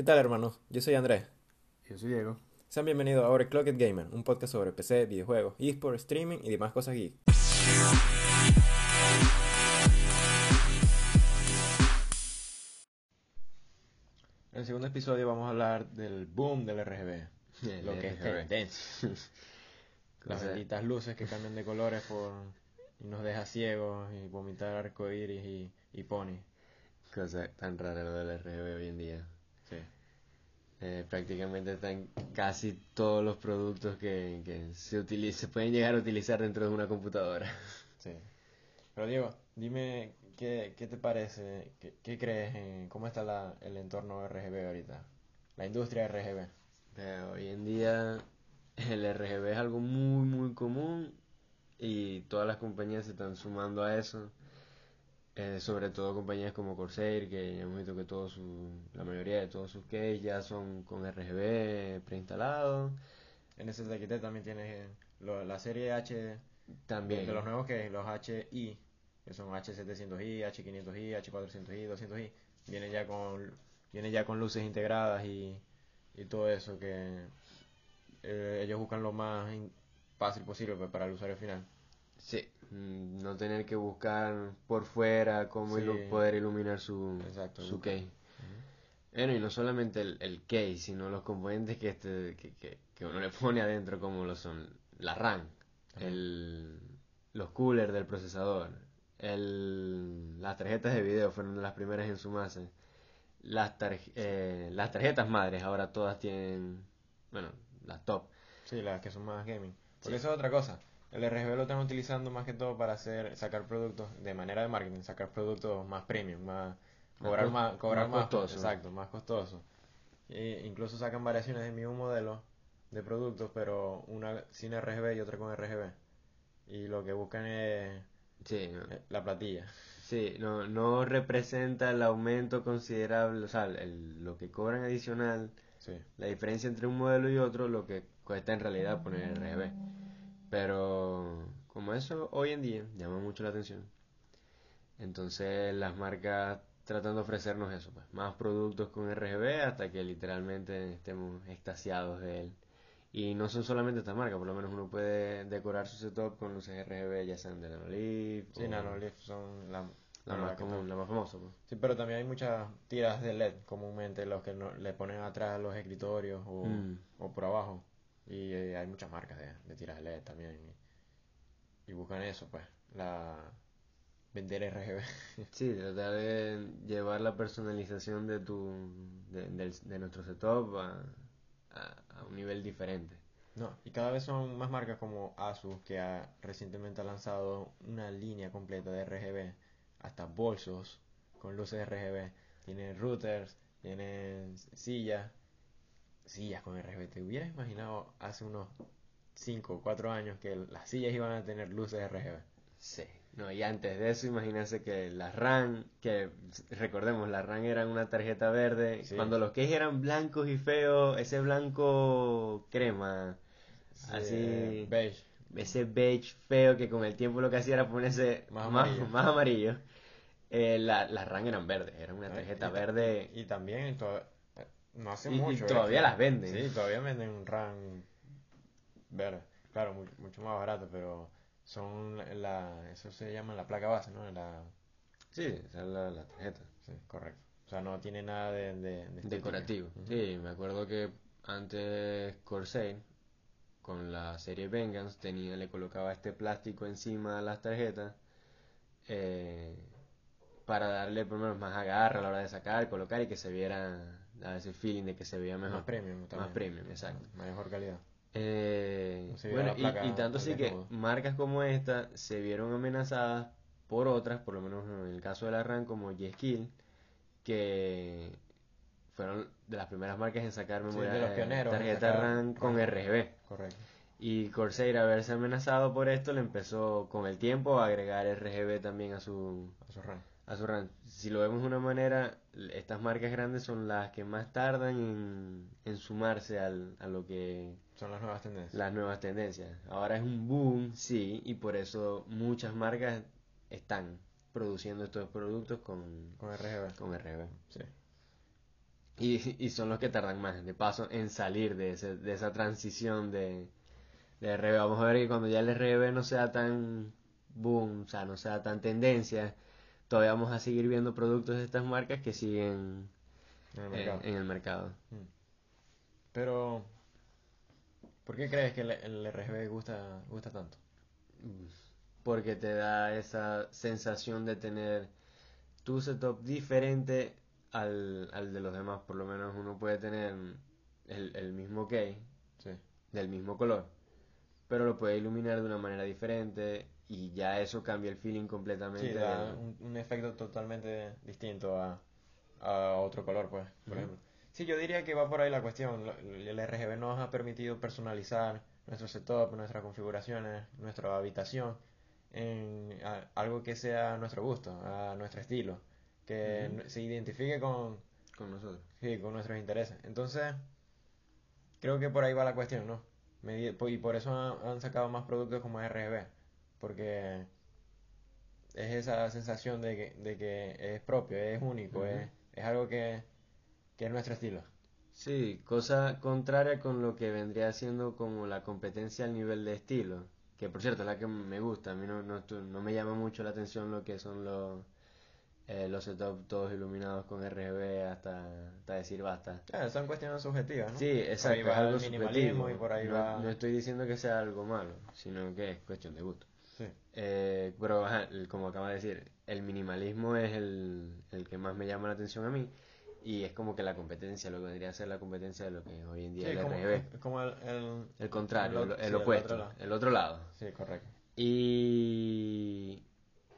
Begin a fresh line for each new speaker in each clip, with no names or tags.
¿Qué tal, hermanos? Yo soy Andrés.
Yo soy Diego.
Sean bienvenidos a Overclocked Gamer, un podcast sobre PC, videojuegos, eSport, streaming y demás cosas geek. En el segundo episodio vamos a hablar del boom del RGB,
El
lo que es
RGB.
tendencia. Las benditas luces que cambian de colores por... y nos deja ciegos y vomitar arcoíris y, y pony.
Cosa tan rara lo del RGB hoy en día. Eh, prácticamente están casi todos los productos que, que se, utili- se pueden llegar a utilizar dentro de una computadora.
Sí. Pero Diego, dime qué, qué te parece, qué, qué crees, en cómo está la, el entorno RGB ahorita, la industria RGB.
Eh, hoy en día el RGB es algo muy muy común y todas las compañías se están sumando a eso. Eh, sobre todo compañías como Corsair, que ya hemos visto que todos su, la mayoría de todos sus keys ya son con RGB preinstalados.
En también tienes lo- la serie H,
También.
de los nuevos que los HI, que son H700i, H500i, H400i, 200i, vienen ya con, vienen ya con luces integradas y, y todo eso que eh, ellos buscan lo más fácil posible pues, para el usuario final.
Sí, no tener que buscar por fuera cómo
Sí.
ilu- poder iluminar su,
Exacto,
su case. Bueno, y no solamente el, el case, sino los componentes que, este, que, que, que uno le pone adentro, como lo son la RAM, el, los coolers del procesador, el, las tarjetas de video fueron de las primeras en sumarse. Las, eh, las tarjetas madres ahora todas tienen, bueno, las top.
Sí, las que son más gaming. Porque eso es otra cosa. El RGB lo están utilizando más que todo para hacer, sacar productos de manera de marketing, sacar productos más premium, más, cobrar más, cobrar
más
más,
costoso.
exacto, más costoso. E incluso sacan variaciones del mismo modelo de productos, pero una sin RGB y otra con RGB. Y lo que buscan es
Sí, no.
eh, la platilla.
Sí, no, no representa el aumento considerable, o sea, el- lo que cobran adicional,
Sí.
la diferencia entre un modelo y otro, lo que cuesta en realidad poner RGB. Pero como eso hoy en día llama mucho la atención. Entonces las marcas tratan de ofrecernos eso, pues, más productos con RGB hasta que literalmente estemos extasiados de él. Y no son solamente estas marcas, por lo menos uno puede decorar su setup con luces RGB, ya sean de Nanolith
Sí,
o
Nanolith son la,
la más común, la más famosa. pues.
Sí, pero también hay muchas tiras de LED comúnmente, los que no- le ponen atrás los escritorios o,
Mm.
o por abajo. Y eh, hay muchas marcas de, de tiras de LED también. Y, y buscan eso, pues, la vender RGB.
Sí, tratar de llevar la personalización de tu de, del- de nuestro setup a, a- a un nivel diferente.
No, y cada vez son más marcas como Asus que ha, recientemente ha lanzado una línea completa de RGB, hasta bolsos con luces RGB, tienen routers, tienen sillas, sillas con RGB. ¿Te hubieras imaginado hace unos 5 o 4 años que las sillas iban a tener luces RGB?
Sí. No, y antes de eso, imagínense que las RAM, que recordemos, las RAM eran una tarjeta verde,
Sí.
cuando los que eran blancos y feos, ese blanco crema, así,
beige.
ese beige feo que con el tiempo lo que hacía era ponerse
Más
más,
amarillo.
más amarillo. Eh, la- las RAM eran verdes, era una tarjeta
y
verde
Y también, to- no hace
Y- y
mucho.
todavía
eh,
las venden.
Sí, todavía venden RAM verde. Claro, mu- mucho más barato, pero son la, eso se llama la placa base, ¿no? La,
Sí, esa es la, la tarjeta.
sí, correcto. O sea, no tiene nada de, de.
Decorativo. Sí, me acuerdo que antes Corsair, con la serie Vengeance, tenía, le colocaba este plástico encima a las tarjetas eh, para darle por lo menos más agarre a la hora de sacar, colocar y que se viera, dar ese feeling de que se veía mejor.
Más premium también.
Más premium, exacto.
Mejor calidad.
Eh, bueno, y, tanto así que marcas como esta se vieron amenazadas por otras, por lo menos en el caso de la RAM como G-Skill, que fueron de las primeras marcas en sacar memoria,
de los pioneros en
tarjeta
sacar
RAM con. RGB.
Correcto.
Y Corsair, a verse amenazado por esto, le empezó con el tiempo a agregar RGB también a su,
A su RAM.
A su RAM. Si lo vemos de una manera, estas marcas grandes son las que más tardan en, en sumarse al, a lo que
Son las nuevas tendencias.
las nuevas tendencias. Ahora es un boom, sí, y por eso muchas marcas están produciendo estos productos con,
Con RGB.
con RGB.
Sí.
Y, y son los que tardan más, de paso, en salir de, ese, de esa transición de, de RB. Vamos a ver que cuando ya el RB no sea tan boom, o sea, no sea tan tendencia, todavía vamos a seguir viendo productos de estas marcas que siguen
En el mercado.
en el mercado.
Mm. Pero, ¿por qué crees que el, el RGB gusta, gusta tanto?
Porque te da esa sensación de tener tu setup diferente al, al de los demás. Por lo menos uno puede tener el, el mismo key,
Sí.
del mismo color, pero lo puede iluminar de una manera diferente y ya eso cambia el feeling completamente.
Sí, da un, un efecto totalmente distinto a, a otro color, pues, por ejemplo. Sí, yo diría que va por ahí la cuestión. El RGB nos ha permitido personalizar nuestro setup, nuestras configuraciones, nuestra habitación en a- algo que sea a nuestro gusto, a nuestro estilo, que se identifique con,
con nosotros.
sí, con nuestros intereses. Entonces, creo que por ahí va la cuestión, ¿no? Y por eso han, han sacado más productos como RGB, porque es esa sensación de que, de que es propio, es único, es, es algo que, que es nuestro estilo.
Sí, cosa contraria con lo que vendría siendo como la competencia al nivel de estilo, que por cierto es la que me gusta, a mí no, no, no me llama mucho la atención lo que son los, eh, los setups todos iluminados con RGB hasta, hasta decir basta.
Claro, son cuestiones subjetivas, ¿no?
Sí,
Por ahí
exacto,
va
es algo
el minimalismo
subjetivo.
y por ahí
no,
va...
no estoy diciendo que sea algo malo, sino que es cuestión de gusto.
Sí,
Eh, pero ajá, como acaba de decir, el minimalismo es el, el que más me llama la atención a mí y es como que la competencia, lo que vendría a ser la competencia de lo que hoy en día
Sí,
es el
como,
RGB.
como el, el-
El contrario,
el sí,
opuesto,
otro
el otro lado.
Sí, correcto.
Y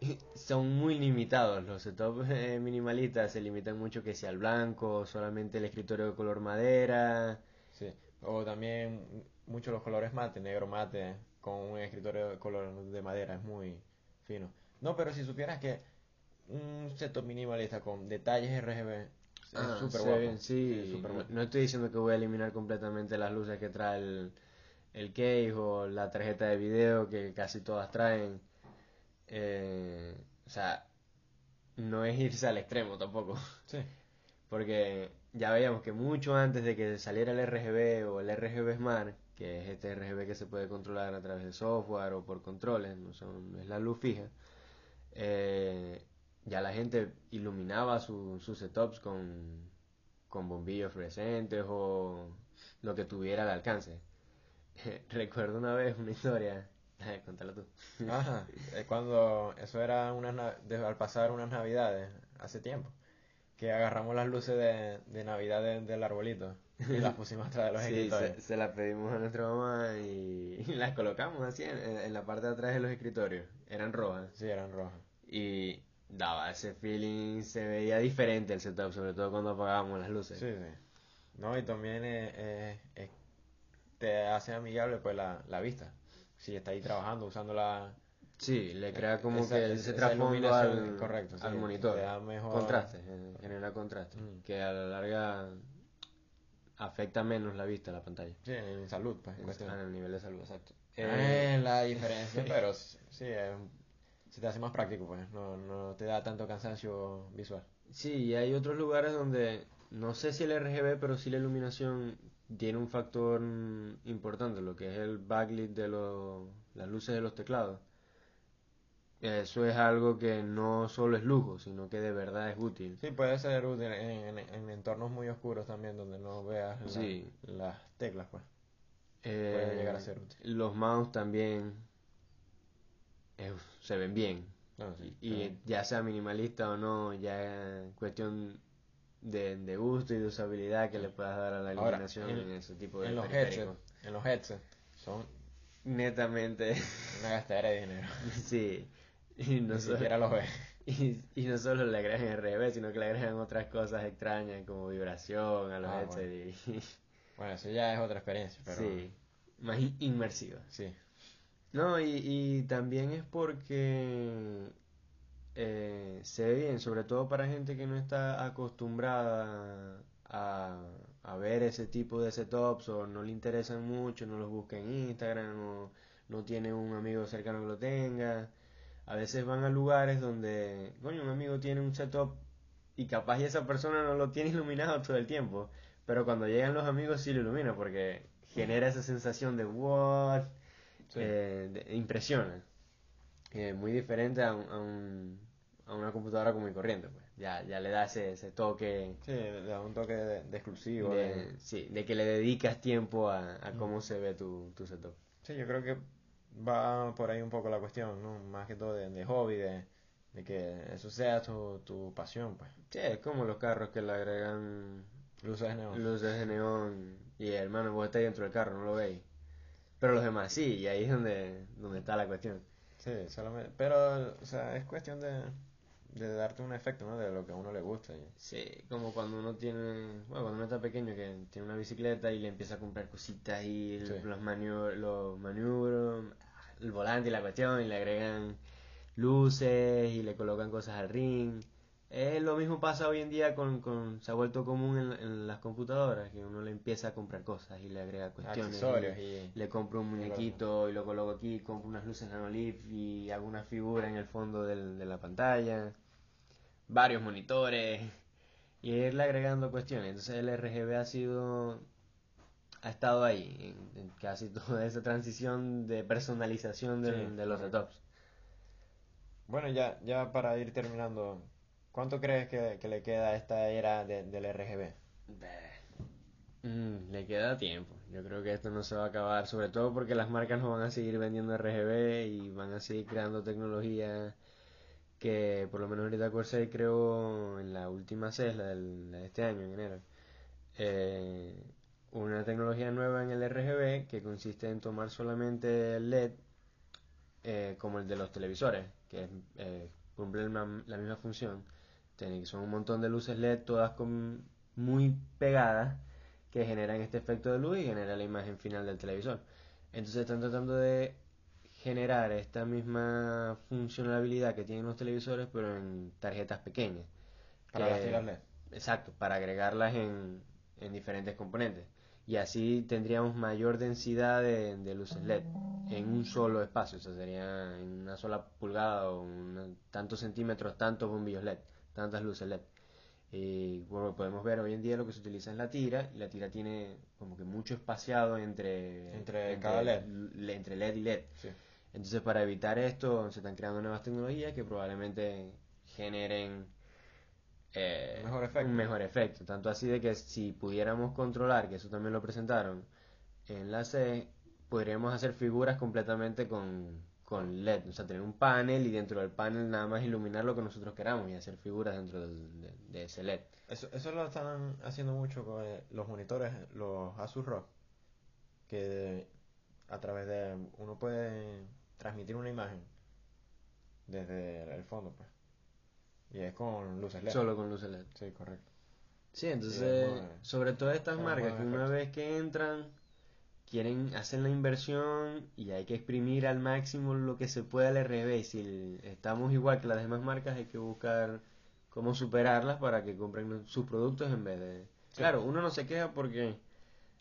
son muy limitados los setups eh, minimalistas, se limitan mucho que sea el blanco, solamente el escritorio de color madera.
Sí. O también muchos los colores mate, negro mate, con un escritorio de color de madera, es muy fino. No, pero si supieras que un setup minimalista con detalles RGB es
Ah,
súper guapo.
sí,
súper
no,
guapo.
no estoy diciendo que voy a eliminar completamente las luces que trae el, el case o la tarjeta de video que casi todas traen. Eh, o sea, no es irse al extremo tampoco.
Sí,
Porque ya veíamos que mucho antes de que saliera el RGB o el RGB Smart, que es este RGB que se puede controlar a través de software o por controles, no, son, es la luz fija, eh, ya la gente iluminaba su- sus setups con, con bombillos fluorescentes o lo que tuviera al alcance. Recuerdo una vez una historia, contala tú.
Es cuando eso era unas al pasar unas navidades, hace tiempo, que agarramos las luces de, de Navidad de- del arbolito y las pusimos atrás de los
Sí,
escritorios.
se, se las pedimos a nuestra mamá y, y las colocamos así en, en la parte de atrás de los escritorios. Eran rojas.
Sí, eran rojas.
Y daba ese feeling, se veía diferente el setup, sobre todo cuando apagábamos las luces.
Sí, sí. No, y también eh, eh, eh, te hace amigable pues la, la vista. Si está ahí trabajando, usando la...
Sí, le crea como
esa-
que ese trasfondo al,
correcto, sí,
al monitor.
da mejor-
Contraste, eh, genera contraste,
Mm.
que a la larga afecta menos la vista, la pantalla.
Sí, en salud, pues, en cuestión.
el nivel de salud, exacto.
Eh, la diferencia, pero sí, eh, se te hace más práctico, pues. No, no te da tanto cansancio visual.
Sí, y hay otros lugares donde no sé si el RGB, pero sí la iluminación tiene un factor mm, importante, lo que es el backlit de los, las luces de los teclados. Eso es algo que no solo es lujo, sino que de verdad es útil.
Sí, puede ser útil en, en- en entornos muy oscuros también, donde no veas la-
Sí.
las teclas, pues.
Eh,
Puede llegar a ser útil.
Los mouse también eh, se ven bien.
Sí,
Y, ya sea minimalista o no, ya es cuestión de, de gusto y de usabilidad que le puedas dar a la
Ahora,
iluminación
en-
en, ese tipo de
en los headsets, en los headsets, son
Netamente,
una gastadera de dinero.
sí. Y no, solo, y, y no solo le agregan RGB, sino que le agregan otras cosas extrañas como vibración a los
Ah,
headsets y,
Bueno, eso ya es otra experiencia, pero
sí, más in- inmersiva.
sí.
No, y, y también es porque eh, se ve bien, sobre todo para gente que no está acostumbrada a, a ver ese tipo de setups o no le interesan mucho, no los busca en Instagram o no tiene un amigo cercano que lo tenga. A veces van a lugares donde, coño, un amigo tiene un setup y capaz y esa persona no lo tiene iluminado todo el tiempo, pero cuando llegan los amigos sí lo ilumina porque genera esa sensación de what, eh, impresiona. Eh, muy diferente a, un, a, una computadora común y corriente. Pues. Ya, ya le da ese, ese toque.
Sí, le da un toque de, exclusivo.
De, Sí, de que le dedicas tiempo a, a cómo se ve tu, tu setup.
Sí, yo creo que va por ahí un poco la cuestión, ¿no? Más que todo de, de hobby, de, de, que eso sea tu, tu pasión, pues.
Sí, es como los carros que le agregan
luces de neón.
Luces de neón. Y hermano, vos estás dentro del carro, no lo veis. Pero los demás sí, y ahí es donde, donde está la cuestión.
Sí, solamente. Pero, o sea, es cuestión de, de darte un efecto, ¿no? De lo que a uno le gusta.
Sí, como cuando uno tiene, bueno, cuando uno está pequeño que tiene una bicicleta y le empieza a comprar cositas y los, maniobros, los maniobros, el volante y la cuestión y le agregan luces y le colocan cosas al ring es lo mismo pasa hoy en día con, con se ha vuelto común en, las computadoras, que uno le empieza a comprar cosas y le agrega cuestiones. Y Le compro un muñequito y lo coloco aquí, compro unas luces nanolith y alguna figura en el fondo del, de la pantalla, varios monitores y irle agregando cuestiones. Entonces el RGB ha sido ha estado ahí en, casi toda esa transición de personalización de los setups.
Bueno, ya, ya para ir terminando, ¿Cuánto crees que, le queda a esta era del RGB?
Mm, le queda tiempo. Yo creo que esto no se va a acabar, sobre todo porque las marcas no van a seguir vendiendo RGB y van a seguir creando tecnología que por lo menos ahorita Corsair creó en la última CES, de este año, en enero, eh, una tecnología nueva en el RGB que consiste en tomar solamente el LED eh, como el de los televisores, que eh, cumple la misma función son un montón de luces LED todas con, muy pegadas que generan este efecto de luz y genera la imagen final del televisor. Entonces están tratando de generar esta misma funcionalidad que tienen los televisores pero en tarjetas pequeñas.
Para las LED.
Exacto, para agregarlas en, en diferentes componentes. Y así tendríamos mayor densidad de, luces LED en un solo espacio, o sea, sería en una sola pulgada o tantos centímetros, tantos bombillos LED tantas luces LED. Y bueno, podemos ver hoy en día lo que se utiliza es la tira, y la tira tiene como que mucho espaciado entre,
entre, cada LED.
entre LED y LED. Entonces, para evitar esto, se están creando nuevas tecnologías que probablemente generen
eh, mejor efecto.
un mejor efecto. Tanto así de que si pudiéramos controlar, que eso también lo presentaron en la C, podríamos hacer figuras completamente con, con LED, o sea, tener un panel y dentro del panel nada más iluminar lo que nosotros queramos y hacer figuras dentro de, ese LED.
Eso, eso lo están haciendo mucho con eh, los monitores, los Asus ROG, que a través de uno puede transmitir una imagen desde el fondo, pues. Y es con luces LED.
Solo con luces LED.
Sí, correcto.
Sí, entonces, sobre todo estas marcas que una vez que entran quieren hacer la inversión y hay que exprimir al máximo lo que se pueda al revés. Si estamos igual que las demás marcas, hay que buscar cómo superarlas para que compren sus productos en vez de... Claro, uno no se queja porque,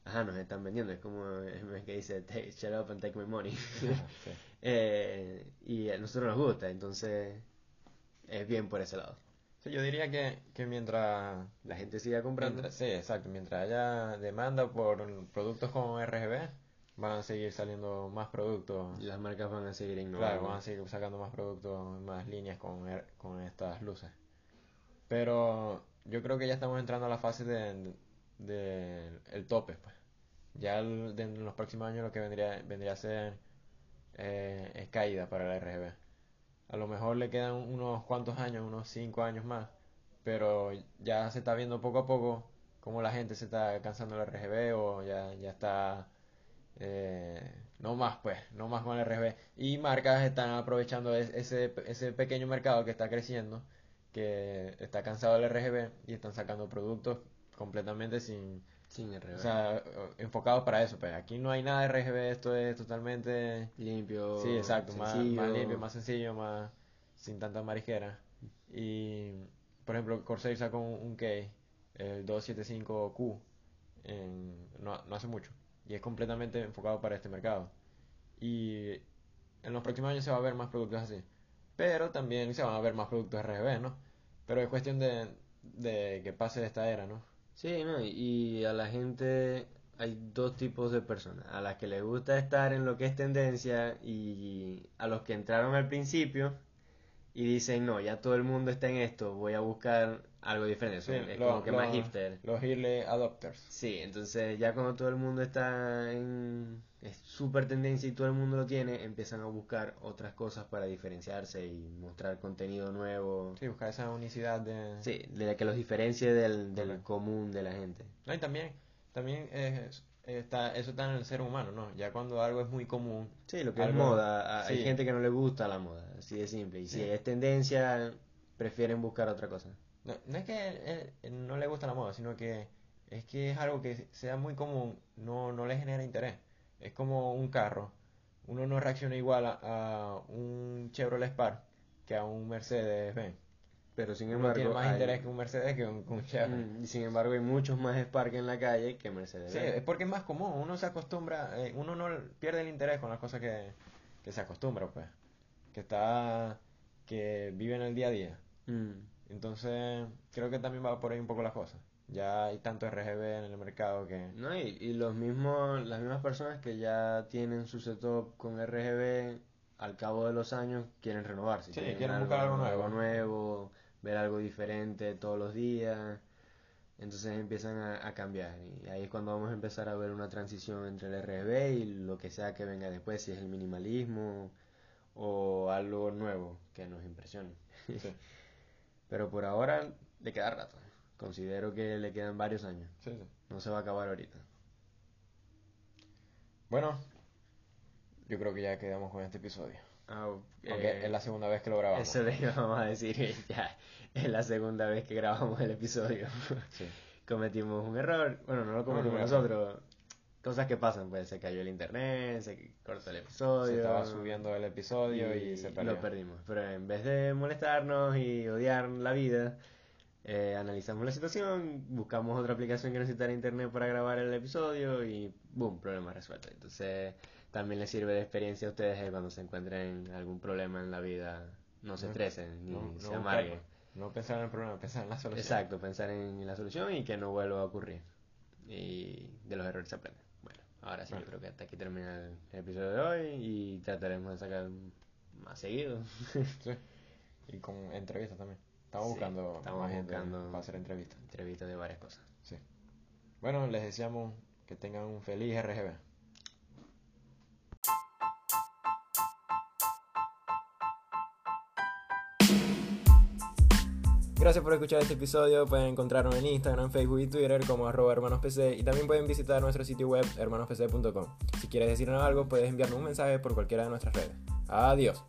ajá, nos están vendiendo, es como el que dice, shut up and take my money. eh, y a nosotros nos gusta, entonces es bien por ese lado.
Sí, yo diría que, que mientras
la gente siga comprando.
sí, exacto. Mientras haya demanda por productos con RGB, van a seguir saliendo más productos.
Y las marcas van a seguir innovando.
Claro, van a seguir sacando más productos, más líneas con, con estas luces. Pero yo creo que ya estamos entrando a la fase de, de el tope. Pues. Ya en los próximos años lo que vendría, vendría a ser eh, es caída para el RGB. A lo mejor le quedan unos cuantos años, unos 5 años más, pero ya se está viendo poco a poco cómo la gente se está cansando del RGB o ya, ya está... Eh, no más pues, no más con el RGB. Y marcas están aprovechando ese, ese pequeño mercado que está creciendo, que está cansado del RGB y están sacando productos completamente sin,
sin RGB.
O sea, enfocados para eso. Pues aquí no hay nada de RGB, esto es totalmente
limpio.
Sí, exacto, más, más, limpio, más sencillo, más sin tanta marijera. Y, por ejemplo, Corsair sacó un, key, el 275Q, en, no, no hace mucho. Y es completamente enfocado para este mercado. Y en los próximos años se va a ver más productos así. Pero también se van a ver más productos RGB, ¿no? Pero es cuestión de, de que pase esta era, ¿no?
Sí, ¿no? Y a la gente hay dos tipos de personas. A las que les gusta estar en lo que es tendencia y a los que entraron al principio y dicen, no, ya todo el mundo está en esto, voy a buscar algo diferente.
Sí,
es
lo-
como que más hipster.
Los early adopters.
Sí, entonces ya cuando todo el mundo está en es súper tendencia y todo el mundo lo tiene, empiezan a buscar otras cosas para diferenciarse y mostrar contenido nuevo.
Sí, buscar esa unicidad de...
Sí, de la que los diferencie del, del común de la gente.
No, y también, también es- está, eso está en el ser humano, ¿no? Ya cuando algo es muy común,
Sí, lo que es moda, hay
sí.
gente que no le gusta la moda, así de simple. Y si
Sí.
es tendencia, prefieren buscar otra cosa.
no, no es que eh, no le gusta la moda, sino que es que es algo que sea muy común, no, no le genera interés. Es como un carro. Uno no reacciona igual a, a un Chevrolet Spark que a un Mercedes Benz.
Pero sin embargo,
tiene más
hay-
interés que un Mercedes que un, que un Chevrolet.
Mm, y sin embargo hay muchos más Spark en la calle que Mercedes.
Sí, es porque es más común, uno se acostumbra, eh, uno no pierde el interés con las cosas que, que se acostumbra, pues, que está, que vive en el día a día.
Mm.
Entonces, creo que también va por ahí un poco las cosas. Ya hay tanto RGB en el mercado que...
No, y, y los mismos, las mismas personas que ya tienen su setup con RGB, al cabo de los años quieren renovarse.
Sí, quieren buscar algo nuevo.
nuevo, ver algo diferente todos los días. Entonces empiezan a, a cambiar. Y ahí es cuando vamos a empezar a ver una transición entre el RGB y lo que sea que venga después, si es el minimalismo o algo nuevo que nos impresione.
Sí,
Pero por ahora le queda rato. Considero que le quedan varios años.
sí, sí.
No se va a acabar ahorita.
Bueno, yo creo que ya quedamos con este episodio. Aunque
eh,
es la segunda vez que lo grabamos.
Eso le íbamos a decir ya es la segunda vez que grabamos el episodio.
Sí.
Cometimos un error. Bueno, no lo cometimos
No, no,
nosotros. Cosas que pasan, pues se cayó el internet, se cortó el episodio.
Se estaba subiendo el episodio y, se perdió.
Lo perdimos. Pero en vez de molestarnos y odiar la vida, eh, analizamos la situación, buscamos otra aplicación que necesitara internet para grabar el episodio y boom, problema resuelto. Entonces también les sirve de experiencia a ustedes eh, cuando se encuentren algún problema en la vida. No se estresen ni
No,
se amarguen.
No pensar en el problema, pensar en la solución.
Exacto, pensar en la solución y que no vuelva a ocurrir. Y de los errores se aprende. Bueno, ahora sí,
Bueno.
yo creo que hasta aquí termina el, el episodio de hoy y trataremos de sacar más seguido.
Sí. Y con entrevistas también. Estamos
Sí,
buscando
estamos
más gente
buscando-
para hacer entrevistas.
Entrevistas de varias cosas.
Sí. Bueno, les deseamos que tengan un feliz RGB. Gracias por escuchar este episodio. Pueden encontrarnos en Instagram, Facebook y Twitter como arroba hermanospc y también pueden visitar nuestro sitio web hermanospc.com. Si quieres decirnos algo, puedes enviarnos un mensaje por cualquiera de nuestras redes. Adiós.